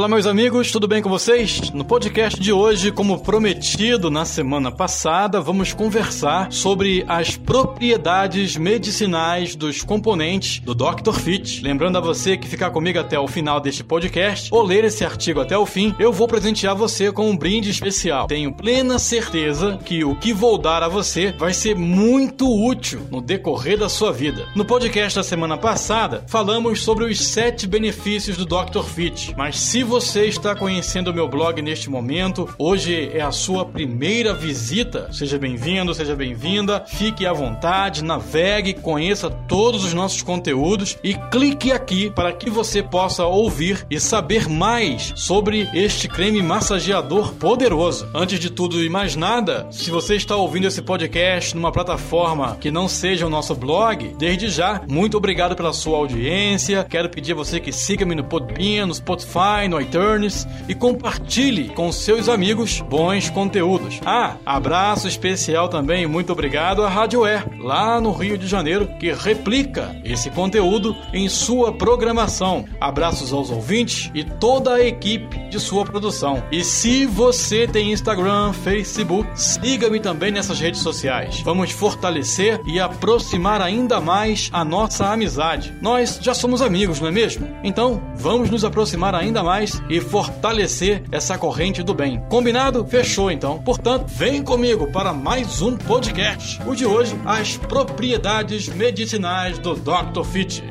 Olá, meus amigos, tudo bem com vocês? No podcast de hoje, como prometido na semana passada, vamos conversar sobre as propriedades medicinais dos componentes do Dr. Fit. Lembrando a você que ficar comigo até o final deste podcast ou ler esse artigo até o fim, eu vou presentear você com um brinde especial. Tenho plena certeza que o que vou dar a você vai ser muito útil no decorrer da sua vida. No podcast da semana passada, falamos sobre os sete benefícios do Dr. Fit, mas se você está conhecendo o meu blog neste momento, hoje é a sua primeira visita, seja bem-vindo, seja bem-vinda. Fique à vontade, navegue, conheça todos os nossos conteúdos e clique aqui para que você possa ouvir e saber mais sobre este creme massageador poderoso. Antes de tudo e mais nada, se você está ouvindo esse podcast numa plataforma que não seja o nosso blog, desde já, muito obrigado pela sua audiência. Quero pedir a você que siga-me no Podbean, no Spotify, no iTunes e compartilhe com seus amigos bons conteúdos. Ah, abraço especial também, muito obrigado à Rádio Air, lá no Rio de Janeiro, que replica esse conteúdo em sua programação. Abraços aos ouvintes e toda a equipe de sua produção. E se você tem Instagram, Facebook, siga-me também nessas redes sociais. Vamos fortalecer e aproximar ainda mais a nossa amizade. Nós já somos amigos, não é mesmo? Então, vamos nos aproximar ainda mais e fortalecer essa corrente do bem. Combinado? Fechou então. Portanto, vem comigo para mais um podcast. O de hoje, as propriedades medicinais do Dr. Fit.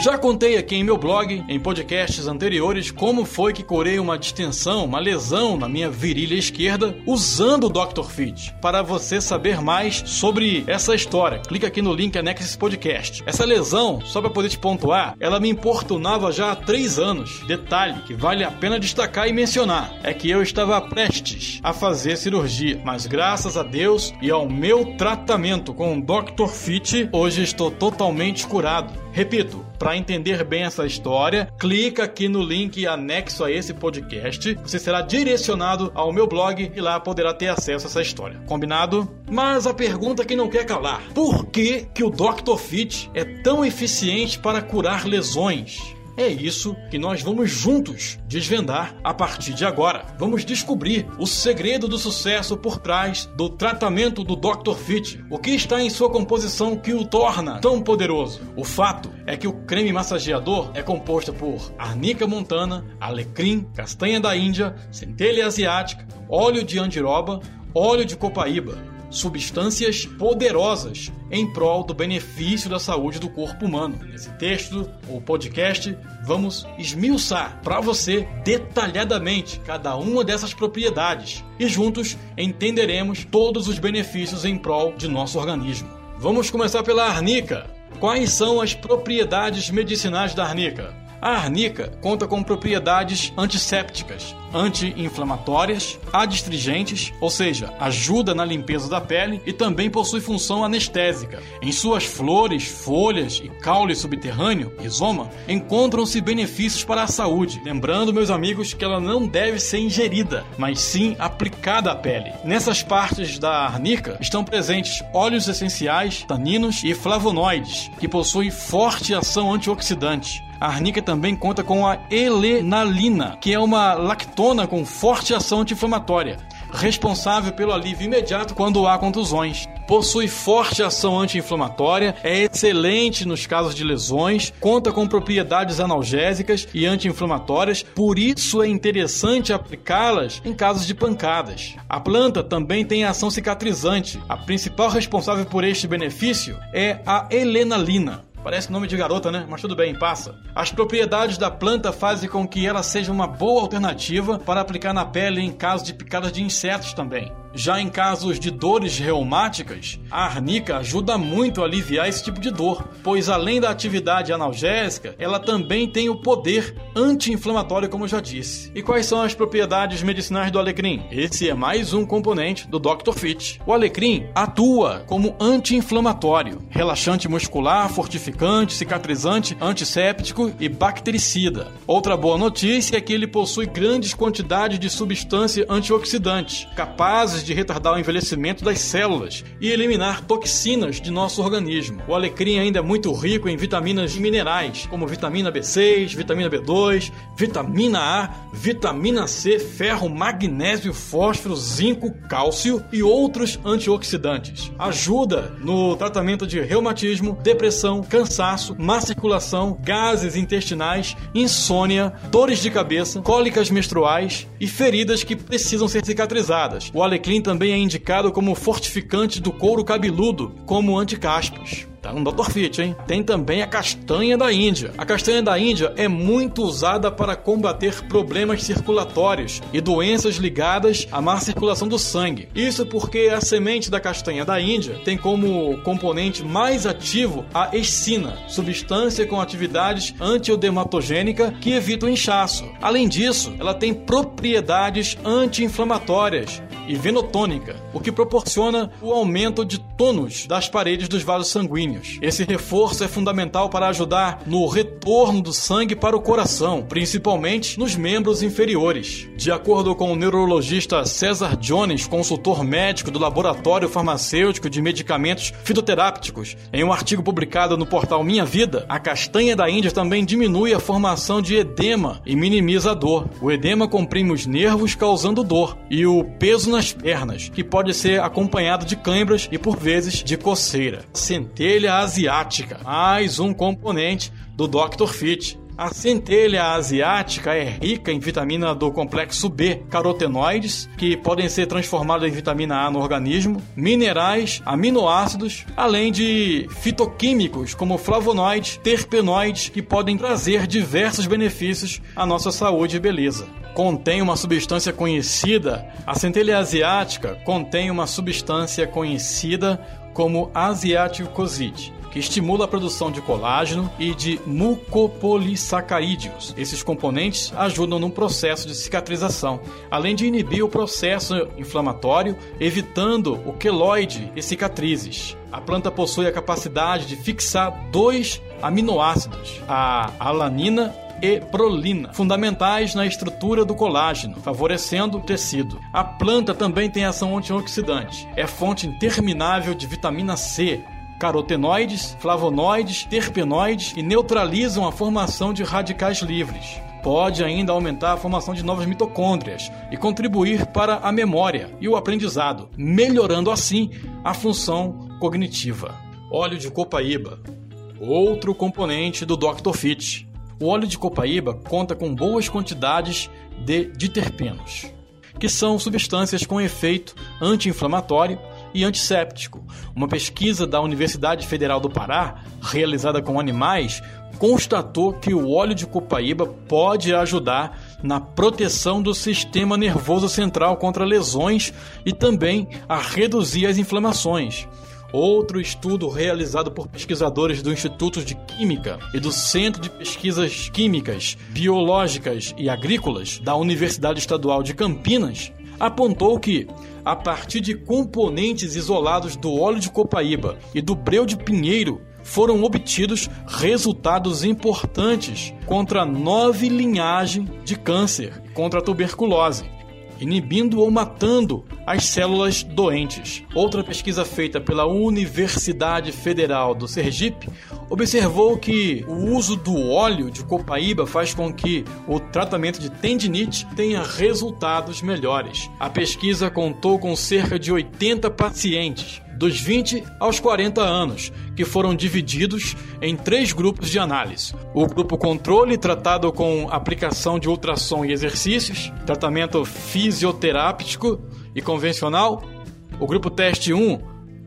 Já contei aqui em meu blog, em podcasts anteriores, como foi que curei uma distensão, uma lesão na minha virilha esquerda usando o Dr. Fit. Para você saber mais sobre essa história, clica aqui no link anexo esse podcast. Essa lesão, só para poder te pontuar, ela me importunava já há três anos. Detalhe que vale a pena destacar e mencionar é que eu estava prestes a fazer cirurgia, mas graças a Deus e ao meu tratamento com o Dr. Fit, hoje estou totalmente curado. Repito, para entender bem essa história, clica aqui no link anexo a esse podcast. Você será direcionado ao meu blog e lá poderá ter acesso a essa história. Combinado? Mas a pergunta que não quer calar: por que, que o Dr. Fit é tão eficiente para curar lesões? É isso que nós vamos juntos desvendar a partir de agora. Vamos descobrir o segredo do sucesso por trás do tratamento do Dr. Fit. O que está em sua composição que o torna tão poderoso? O fato é que o creme massageador é composto por arnica montana, alecrim, castanha da Índia, centelha asiática, óleo de andiroba, óleo de copaíba substâncias poderosas em prol do benefício da saúde do corpo humano. Nesse texto, ou podcast, vamos esmiuçar para você detalhadamente cada uma dessas propriedades e juntos entenderemos todos os benefícios em prol de nosso organismo. Vamos começar pela arnica. Quais são as propriedades medicinais da arnica? A arnica conta com propriedades antissépticas, anti-inflamatórias, adstringentes, ou seja, ajuda na limpeza da pele e também possui função anestésica. Em suas flores, folhas e caule subterrâneo, rizoma, encontram-se benefícios para a saúde. Lembrando, meus amigos, que ela não deve ser ingerida, mas sim aplicada à pele. Nessas partes da arnica estão presentes óleos essenciais, taninos e flavonoides, que possuem forte ação antioxidante. A arnica também conta com a helenalina, que é uma lactona com forte ação anti-inflamatória, responsável pelo alívio imediato quando há contusões. Possui forte ação anti-inflamatória, é excelente nos casos de lesões, conta com propriedades analgésicas e anti-inflamatórias, por isso é interessante aplicá-las em casos de pancadas. A planta também tem ação cicatrizante. A principal responsável por este benefício é a helenalina. Parece nome de garota, né? Mas tudo bem, passa. As propriedades da planta fazem com que ela seja uma boa alternativa para aplicar na pele em caso de picadas de insetos também. Já em casos de dores reumáticas, a arnica ajuda muito a aliviar esse tipo de dor, pois além da atividade analgésica, ela também tem o poder anti-inflamatório, como eu já disse. E quais são as propriedades medicinais do alecrim? Esse é mais um componente do Dr. Fit. O alecrim atua como anti-inflamatório, relaxante muscular, fortificante, cicatrizante, antisséptico e bactericida. Outra boa notícia é que ele possui grandes quantidades de substância antioxidante, capazes de retardar o envelhecimento das células e eliminar toxinas de nosso organismo. O alecrim ainda é muito rico em vitaminas e minerais, como vitamina B6, vitamina B12 B2, vitamina A, vitamina C, ferro, magnésio, fósforo, zinco, cálcio e outros antioxidantes. Ajuda no tratamento de reumatismo, depressão, cansaço, má circulação, gases intestinais, insônia, dores de cabeça, cólicas menstruais e feridas que precisam ser cicatrizadas. O alecrim também é indicado como fortificante do couro cabeludo, como anticaspos. Tá no Dr. Fit, hein? Tem também a castanha da Índia. A castanha da Índia é muito usada para combater problemas circulatórios e doenças ligadas à má circulação do sangue. Isso porque a semente da castanha da Índia tem como componente mais ativo a excina, substância com atividades antiodermatogênica que evita o inchaço. Além disso, ela tem propriedades anti-inflamatórias e venotônica, o que proporciona o aumento de tônus das paredes dos vasos sanguíneos. Esse reforço é fundamental para ajudar no retorno do sangue para o coração, principalmente nos membros inferiores. De acordo com o neurologista César Jones, consultor médico do Laboratório Farmacêutico de Medicamentos Fitoterápicos, em um artigo publicado no portal Minha Vida, a castanha da Índia também diminui a formação de edema e minimiza a dor. O edema comprime os nervos, causando dor, e o peso nas pernas, que pode ser acompanhado de câimbras e por vezes de coceira. Centelha asiática, mais um componente do Dr. Fit. A centelha asiática é rica em vitamina do complexo B, carotenoides, que podem ser transformados em vitamina A no organismo, minerais, aminoácidos, além de fitoquímicos como flavonoides, terpenoides, que podem trazer diversos benefícios à nossa saúde e beleza contém uma substância conhecida, a centelha asiática contém uma substância conhecida como asiaticoside, que estimula a produção de colágeno e de mucopolissacarídeos. Esses componentes ajudam no processo de cicatrização, além de inibir o processo inflamatório, evitando o queloide e cicatrizes. A planta possui a capacidade de fixar dois aminoácidos, a alanina e prolina, fundamentais na estrutura do colágeno, favorecendo o tecido. A planta também tem ação antioxidante. É fonte interminável de vitamina C, carotenoides, flavonoides, terpenoides e neutralizam a formação de radicais livres. Pode ainda aumentar a formação de novas mitocôndrias e contribuir para a memória e o aprendizado, melhorando assim a função cognitiva. Óleo de copaíba, outro componente do Dr. Fit. O óleo de copaíba conta com boas quantidades de diterpenos, que são substâncias com efeito anti-inflamatório e antisséptico. Uma pesquisa da Universidade Federal do Pará, realizada com animais, constatou que o óleo de copaíba pode ajudar na proteção do sistema nervoso central contra lesões e também a reduzir as inflamações. Outro estudo realizado por pesquisadores do Instituto de Química e do Centro de Pesquisas Químicas, Biológicas e Agrícolas da Universidade Estadual de Campinas apontou que, a partir de componentes isolados do óleo de copaíba e do breu de pinheiro, foram obtidos resultados importantes contra nove linhagens de câncer, contra a tuberculose inibindo ou matando as células doentes. Outra pesquisa feita pela Universidade Federal do Sergipe observou que o uso do óleo de copaíba faz com que o tratamento de tendinite tenha resultados melhores. A pesquisa contou com cerca de 80 pacientes dos 20 aos 40 anos, que foram divididos em três grupos de análise. O grupo controle, tratado com aplicação de ultrassom e exercícios, tratamento fisioterápico e convencional. O grupo teste 1,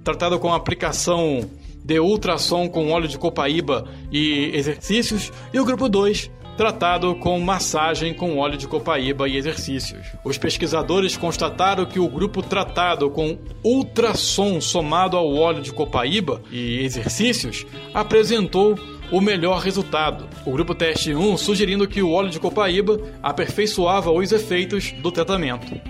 tratado com aplicação de ultrassom com óleo de copaíba e exercícios. E o grupo 2, tratado com massagem com óleo de copaíba e exercícios. Os pesquisadores constataram que o grupo tratado com ultrassom somado ao óleo de copaíba e exercícios apresentou o melhor resultado. O grupo teste 1 sugerindo que o óleo de copaíba aperfeiçoava os efeitos do tratamento.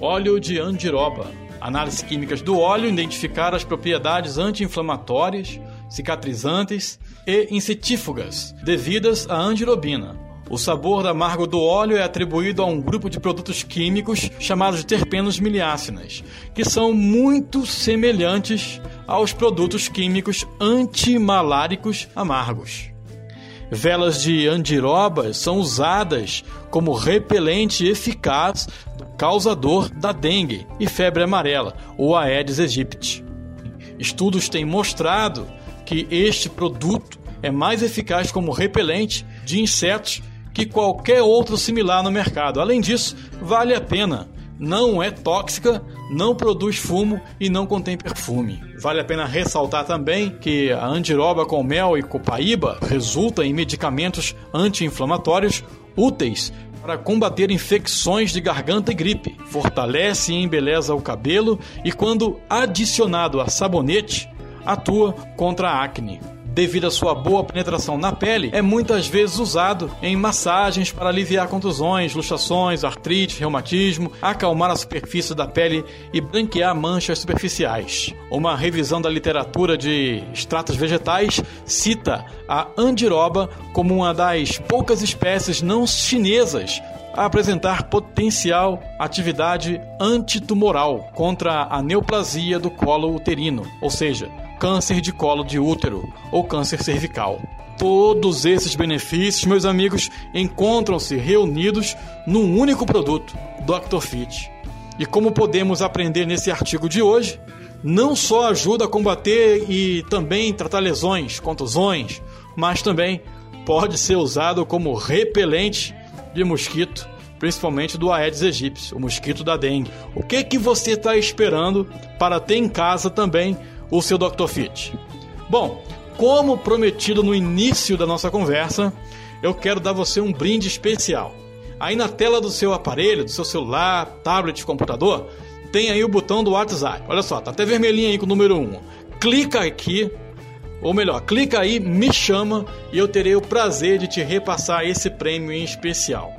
Óleo de andiroba. Análises químicas do óleo identificaram as propriedades anti-inflamatórias, cicatrizantes e insetífugas, devidas à andirobina. O sabor amargo do óleo é atribuído a um grupo de produtos químicos chamados terpenos miliácinas, que são muito semelhantes aos produtos químicos antimaláricos amargos. Velas de andiroba são usadas como repelente eficaz do causador da dengue e febre amarela, ou Aedes aegypti. Estudos têm mostrado que este produto é mais eficaz como repelente de insetos que qualquer outro similar no mercado. Além disso, vale a pena. Não é tóxica, não produz fumo e não contém perfume. Vale a pena ressaltar também que a andiroba com mel e copaíba resulta em medicamentos anti-inflamatórios úteis para combater infecções de garganta e gripe, fortalece e embeleza o cabelo e, quando adicionado a sabonete, atua contra a acne devido à sua boa penetração na pele, é muitas vezes usado em massagens para aliviar contusões, luxações, artrite, reumatismo, acalmar a superfície da pele e branquear manchas superficiais. Uma revisão da literatura de extratos vegetais cita a andiroba como uma das poucas espécies não chinesas a apresentar potencial atividade antitumoral contra a neoplasia do colo uterino, ou seja, câncer de colo de útero ou câncer cervical. Todos esses benefícios, meus amigos, encontram-se reunidos num único produto, Dr. Fit. E como podemos aprender nesse artigo de hoje, não só ajuda a combater e também tratar lesões, contusões, mas também pode ser usado como repelente de mosquito, principalmente do Aedes aegypti, o mosquito da dengue. O que que você está esperando para ter em casa também o seu Dr. Fit. Bom, como prometido no início da nossa conversa, eu quero dar você um brinde especial. Aí na tela do seu aparelho, do seu celular, tablet, computador, tem aí o botão do WhatsApp. Olha só, tá até vermelhinho aí com o número 1. Clica aqui, ou melhor, clica aí, me chama e eu terei o prazer de te repassar esse prêmio em especial.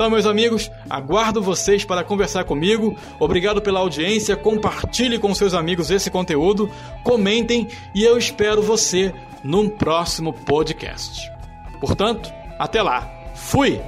Então, meus amigos, aguardo vocês para conversar comigo. Obrigado pela audiência. Compartilhe com seus amigos esse conteúdo, comentem e eu espero você num próximo podcast. Portanto, até lá. Fui!